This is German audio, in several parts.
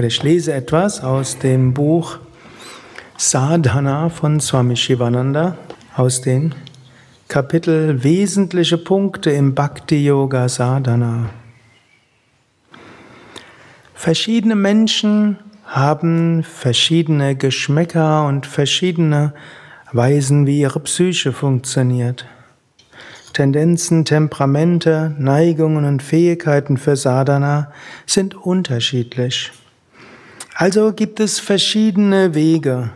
Ich lese etwas aus dem Buch Sadhana von Swami Shivananda aus dem Kapitel Wesentliche Punkte im Bhakti Yoga Sadhana. Verschiedene Menschen haben verschiedene Geschmäcker und verschiedene Weisen, wie ihre Psyche funktioniert. Tendenzen, Temperamente, Neigungen und Fähigkeiten für Sadhana sind unterschiedlich. Also gibt es verschiedene Wege,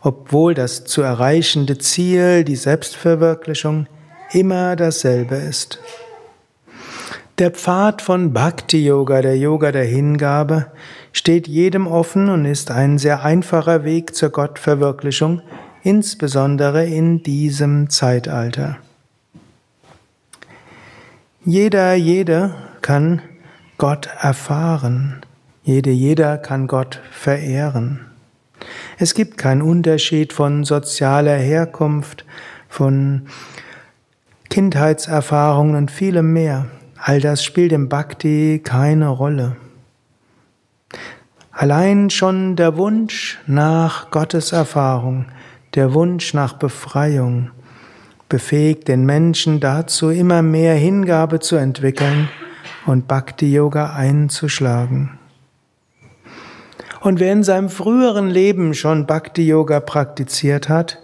obwohl das zu erreichende Ziel, die Selbstverwirklichung, immer dasselbe ist. Der Pfad von Bhakti Yoga, der Yoga der Hingabe, steht jedem offen und ist ein sehr einfacher Weg zur Gottverwirklichung, insbesondere in diesem Zeitalter. Jeder, jede kann Gott erfahren. Jede, jeder kann Gott verehren. Es gibt keinen Unterschied von sozialer Herkunft, von Kindheitserfahrungen und vielem mehr. All das spielt im Bhakti keine Rolle. Allein schon der Wunsch nach Gottes Erfahrung, der Wunsch nach Befreiung befähigt den Menschen dazu, immer mehr Hingabe zu entwickeln und Bhakti Yoga einzuschlagen. Und wer in seinem früheren Leben schon Bhakti Yoga praktiziert hat,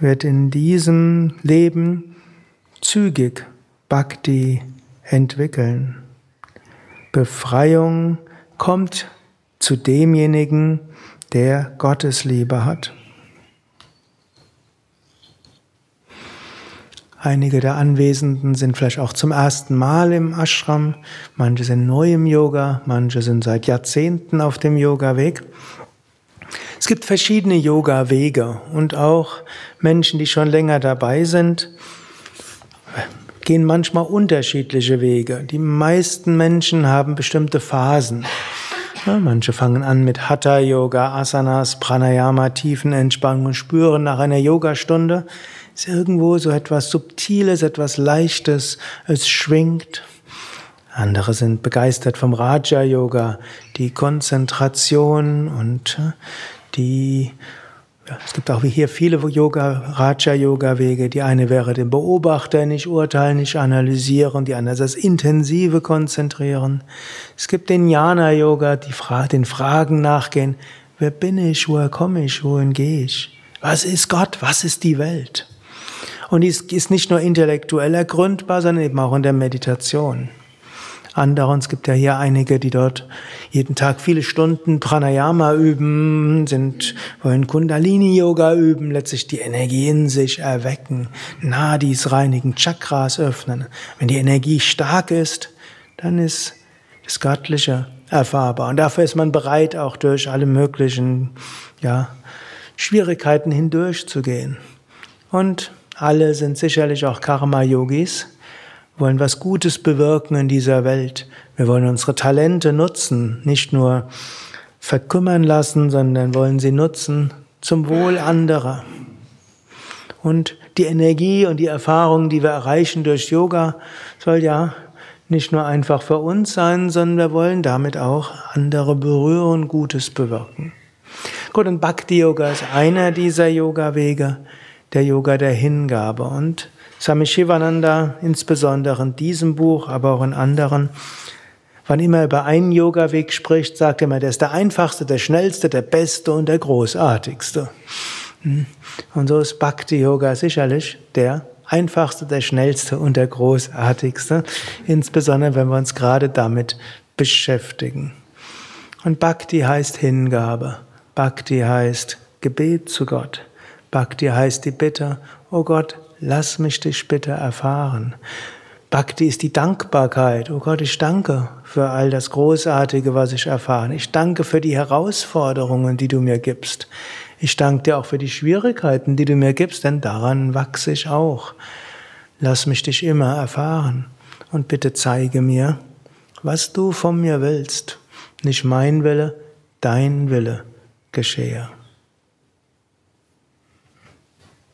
wird in diesem Leben zügig Bhakti entwickeln. Befreiung kommt zu demjenigen, der Gottesliebe hat. Einige der Anwesenden sind vielleicht auch zum ersten Mal im Ashram, manche sind neu im Yoga, manche sind seit Jahrzehnten auf dem Yoga-Weg. Es gibt verschiedene Yoga-Wege und auch Menschen, die schon länger dabei sind, gehen manchmal unterschiedliche Wege. Die meisten Menschen haben bestimmte Phasen. Manche fangen an mit Hatha Yoga, Asanas, Pranayama, Tiefenentspannung und spüren nach einer Yogastunde, ist irgendwo so etwas Subtiles, etwas Leichtes, es schwingt. Andere sind begeistert vom Raja Yoga, die Konzentration und äh, die ja, es gibt auch wie hier viele Yoga, Raja Yoga Wege. Die eine wäre den Beobachter nicht urteilen, nicht analysieren, die andere ist das intensive Konzentrieren. Es gibt den Jnana Yoga, die Fra den Fragen nachgehen. Wer bin ich? Woher komme ich? Wohin gehe ich? Was ist Gott? Was ist die Welt? Und dies ist nicht nur intellektuell ergründbar, sondern eben auch in der Meditation. Andere, es gibt ja hier einige, die dort jeden Tag viele Stunden Pranayama üben, sind, wollen Kundalini-Yoga üben, letztlich die Energie in sich erwecken, Nadis reinigen, Chakras öffnen. Wenn die Energie stark ist, dann ist das Göttliche erfahrbar. Und dafür ist man bereit, auch durch alle möglichen, ja, Schwierigkeiten hindurchzugehen. Und alle sind sicherlich auch Karma-Yogis, wollen was Gutes bewirken in dieser Welt. Wir wollen unsere Talente nutzen, nicht nur verkümmern lassen, sondern wollen sie nutzen zum Wohl anderer. Und die Energie und die Erfahrung, die wir erreichen durch Yoga, soll ja nicht nur einfach für uns sein, sondern wir wollen damit auch andere berühren, Gutes bewirken. Gut, und Bhakti Yoga ist einer dieser Yoga-Wege der Yoga der Hingabe. Und Swami Shivananda, insbesondere in diesem Buch, aber auch in anderen, wann immer er über einen Yoga-Weg spricht, sagt er immer, der ist der einfachste, der schnellste, der beste und der großartigste. Hm. Und so ist Bhakti-Yoga sicherlich der einfachste, der schnellste und der großartigste, insbesondere wenn wir uns gerade damit beschäftigen. Und Bhakti heißt Hingabe. Bhakti heißt Gebet zu Gott. Bhakti heißt die Bitte, oh Gott, lass mich dich bitte erfahren. Bhakti ist die Dankbarkeit. Oh Gott, ich danke für all das Großartige, was ich erfahren. Ich danke für die Herausforderungen, die du mir gibst. Ich danke dir auch für die Schwierigkeiten, die du mir gibst, denn daran wachse ich auch. Lass mich dich immer erfahren und bitte zeige mir, was du von mir willst. Nicht mein Wille, dein Wille geschehe.